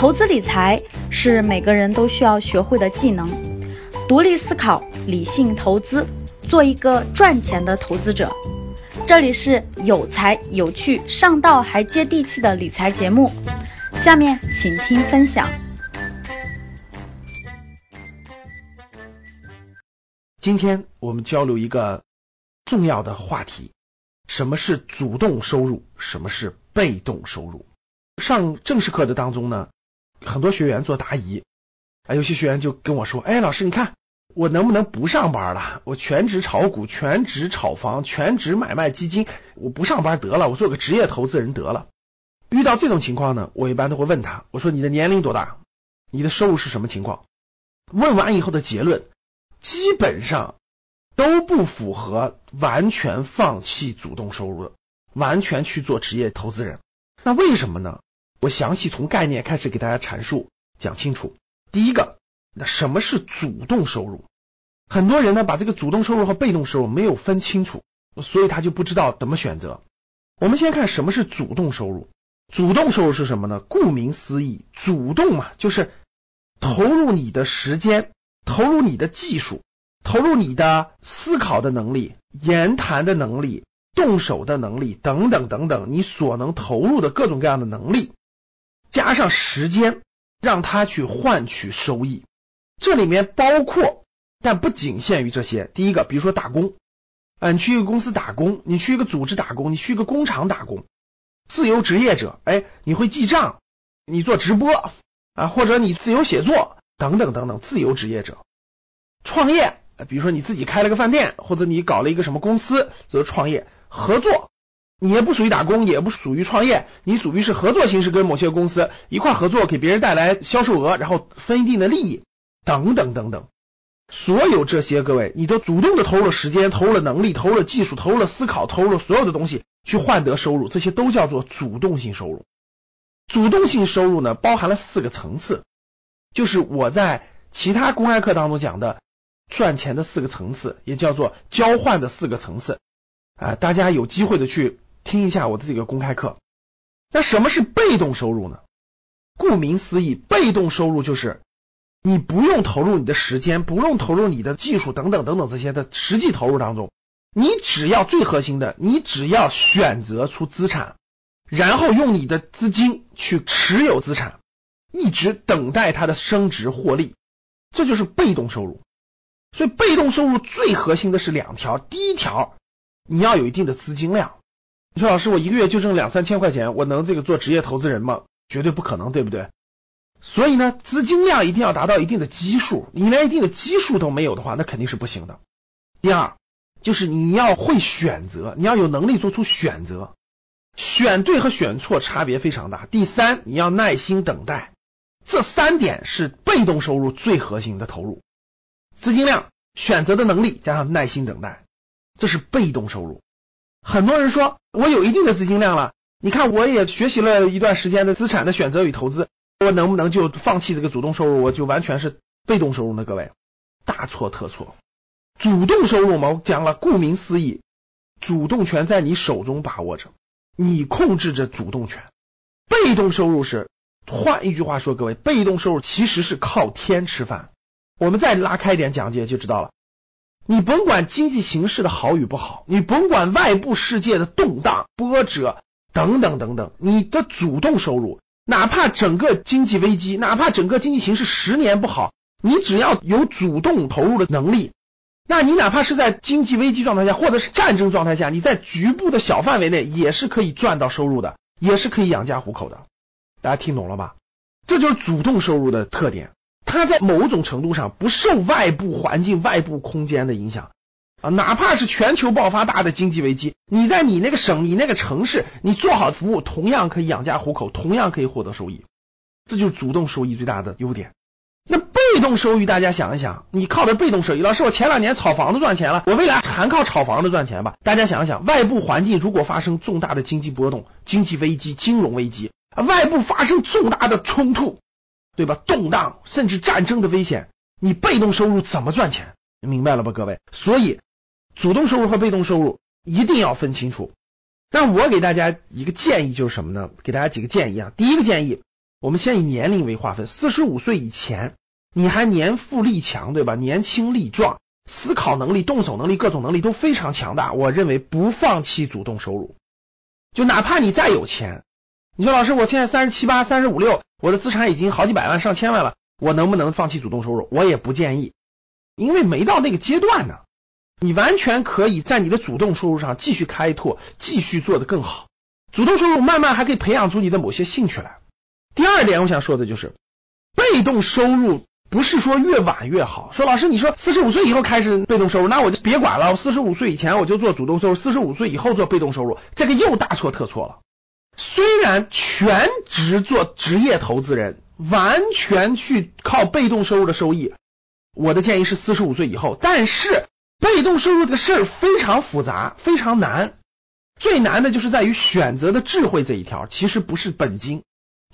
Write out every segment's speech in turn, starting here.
投资理财是每个人都需要学会的技能，独立思考，理性投资，做一个赚钱的投资者。这里是有才有趣、上道还接地气的理财节目，下面请听分享。今天我们交流一个重要的话题：什么是主动收入？什么是被动收入？上正式课的当中呢？很多学员做答疑，啊，有些学员就跟我说：“哎，老师，你看我能不能不上班了？我全职炒股，全职炒房，全职买卖基金，我不上班得了，我做个职业投资人得了。”遇到这种情况呢，我一般都会问他：“我说你的年龄多大？你的收入是什么情况？”问完以后的结论基本上都不符合完全放弃主动收入的，完全去做职业投资人。那为什么呢？我详细从概念开始给大家阐述讲清楚。第一个，那什么是主动收入？很多人呢把这个主动收入和被动收入没有分清楚，所以他就不知道怎么选择。我们先看什么是主动收入。主动收入是什么呢？顾名思义，主动嘛，就是投入你的时间，投入你的技术，投入你的思考的能力、言谈的能力、动手的能力等等等等，你所能投入的各种各样的能力。加上时间，让他去换取收益，这里面包括，但不仅限于这些。第一个，比如说打工，啊，你去一个公司打工，你去一个组织打工，你去一个工厂打工，自由职业者，哎，你会记账，你做直播啊，或者你自由写作等等等等，自由职业者，创业，比如说你自己开了个饭店，或者你搞了一个什么公司，这是创业合作。你也不属于打工，也不属于创业，你属于是合作形式，跟某些公司一块合作，给别人带来销售额，然后分一定的利益，等等等等。所有这些，各位，你都主动的投入了时间，投入了能力，投入了技术，投入了思考，投入了所有的东西去换得收入，这些都叫做主动性收入。主动性收入呢，包含了四个层次，就是我在其他公开课当中讲的赚钱的四个层次，也叫做交换的四个层次。啊，大家有机会的去。听一下我的这个公开课。那什么是被动收入呢？顾名思义，被动收入就是你不用投入你的时间，不用投入你的技术等等等等这些的实际投入当中，你只要最核心的，你只要选择出资产，然后用你的资金去持有资产，一直等待它的升值获利，这就是被动收入。所以被动收入最核心的是两条，第一条你要有一定的资金量。你说老师，我一个月就挣两三千块钱，我能这个做职业投资人吗？绝对不可能，对不对？所以呢，资金量一定要达到一定的基数，你连一定的基数都没有的话，那肯定是不行的。第二，就是你要会选择，你要有能力做出选择，选对和选错差别非常大。第三，你要耐心等待，这三点是被动收入最核心的投入：资金量、选择的能力加上耐心等待，这是被动收入。很多人说，我有一定的资金量了，你看我也学习了一段时间的资产的选择与投资，我能不能就放弃这个主动收入，我就完全是被动收入呢？各位，大错特错。主动收入嘛，我讲了，顾名思义，主动权在你手中把握着，你控制着主动权。被动收入是，换一句话说，各位，被动收入其实是靠天吃饭。我们再拉开一点讲解就知道了。你甭管经济形势的好与不好，你甭管外部世界的动荡波折等等等等，你的主动收入，哪怕整个经济危机，哪怕整个经济形势十年不好，你只要有主动投入的能力，那你哪怕是在经济危机状态下，或者是战争状态下，你在局部的小范围内也是可以赚到收入的，也是可以养家糊口的。大家听懂了吧？这就是主动收入的特点。它在某种程度上不受外部环境、外部空间的影响啊，哪怕是全球爆发大的经济危机，你在你那个省、你那个城市，你做好服务，同样可以养家糊口，同样可以获得收益。这就是主动收益最大的优点。那被动收益，大家想一想，你靠的被动收益，老师，我前两年炒房子赚钱了，我未来还靠炒房子赚钱吧？大家想一想，外部环境如果发生重大的经济波动、经济危机、金融危机，外部发生重大的冲突。对吧？动荡甚至战争的危险，你被动收入怎么赚钱？明白了吧，各位？所以主动收入和被动收入一定要分清楚。那我给大家一个建议就是什么呢？给大家几个建议啊。第一个建议，我们先以年龄为划分，四十五岁以前，你还年富力强，对吧？年轻力壮，思考能力、动手能力、各种能力都非常强大。我认为不放弃主动收入，就哪怕你再有钱，你说老师，我现在三十七八、三十五六，我的资产已经好几百万、上千万了，我能不能放弃主动收入？我也不建议，因为没到那个阶段呢。你完全可以在你的主动收入上继续开拓，继续做得更好。主动收入慢慢还可以培养出你的某些兴趣来。第二点，我想说的就是，被动收入不是说越晚越好。说老师，你说四十五岁以后开始被动收入，那我就别管了。我四十五岁以前我就做主动收入，四十五岁以后做被动收入，这个又大错特错了。虽然全职做职业投资人，完全去靠被动收入的收益，我的建议是四十五岁以后。但是被动收入这个事儿非常复杂，非常难。最难的就是在于选择的智慧这一条，其实不是本金。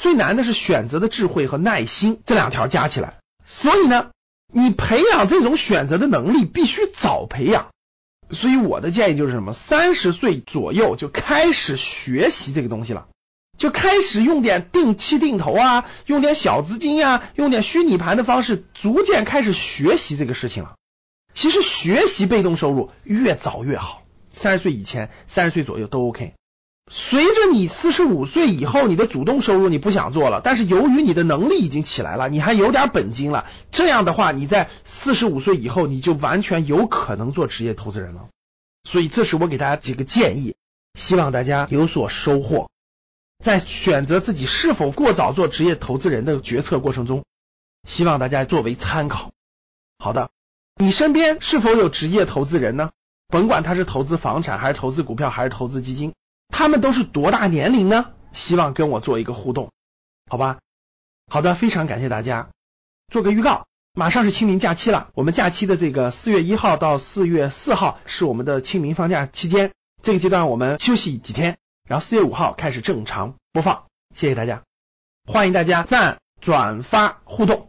最难的是选择的智慧和耐心这两条加起来，所以呢，你培养这种选择的能力必须早培养。所以我的建议就是什么？三十岁左右就开始学习这个东西了，就开始用点定期定投啊，用点小资金呀，用点虚拟盘的方式，逐渐开始学习这个事情了。其实学习被动收入越早越好，三十岁以前、三十岁左右都 OK。随着你四十五岁以后，你的主动收入你不想做了，但是由于你的能力已经起来了，你还有点本金了，这样的话，你在四十五岁以后，你就完全有可能做职业投资人了。所以，这是我给大家几个建议，希望大家有所收获。在选择自己是否过早做职业投资人的决策过程中，希望大家作为参考。好的，你身边是否有职业投资人呢？甭管他是投资房产，还是投资股票，还是投资基金。他们都是多大年龄呢？希望跟我做一个互动，好吧？好的，非常感谢大家。做个预告，马上是清明假期了。我们假期的这个四月一号到四月四号是我们的清明放假期间，这个阶段我们休息几天，然后四月五号开始正常播放。谢谢大家，欢迎大家赞、转发、互动。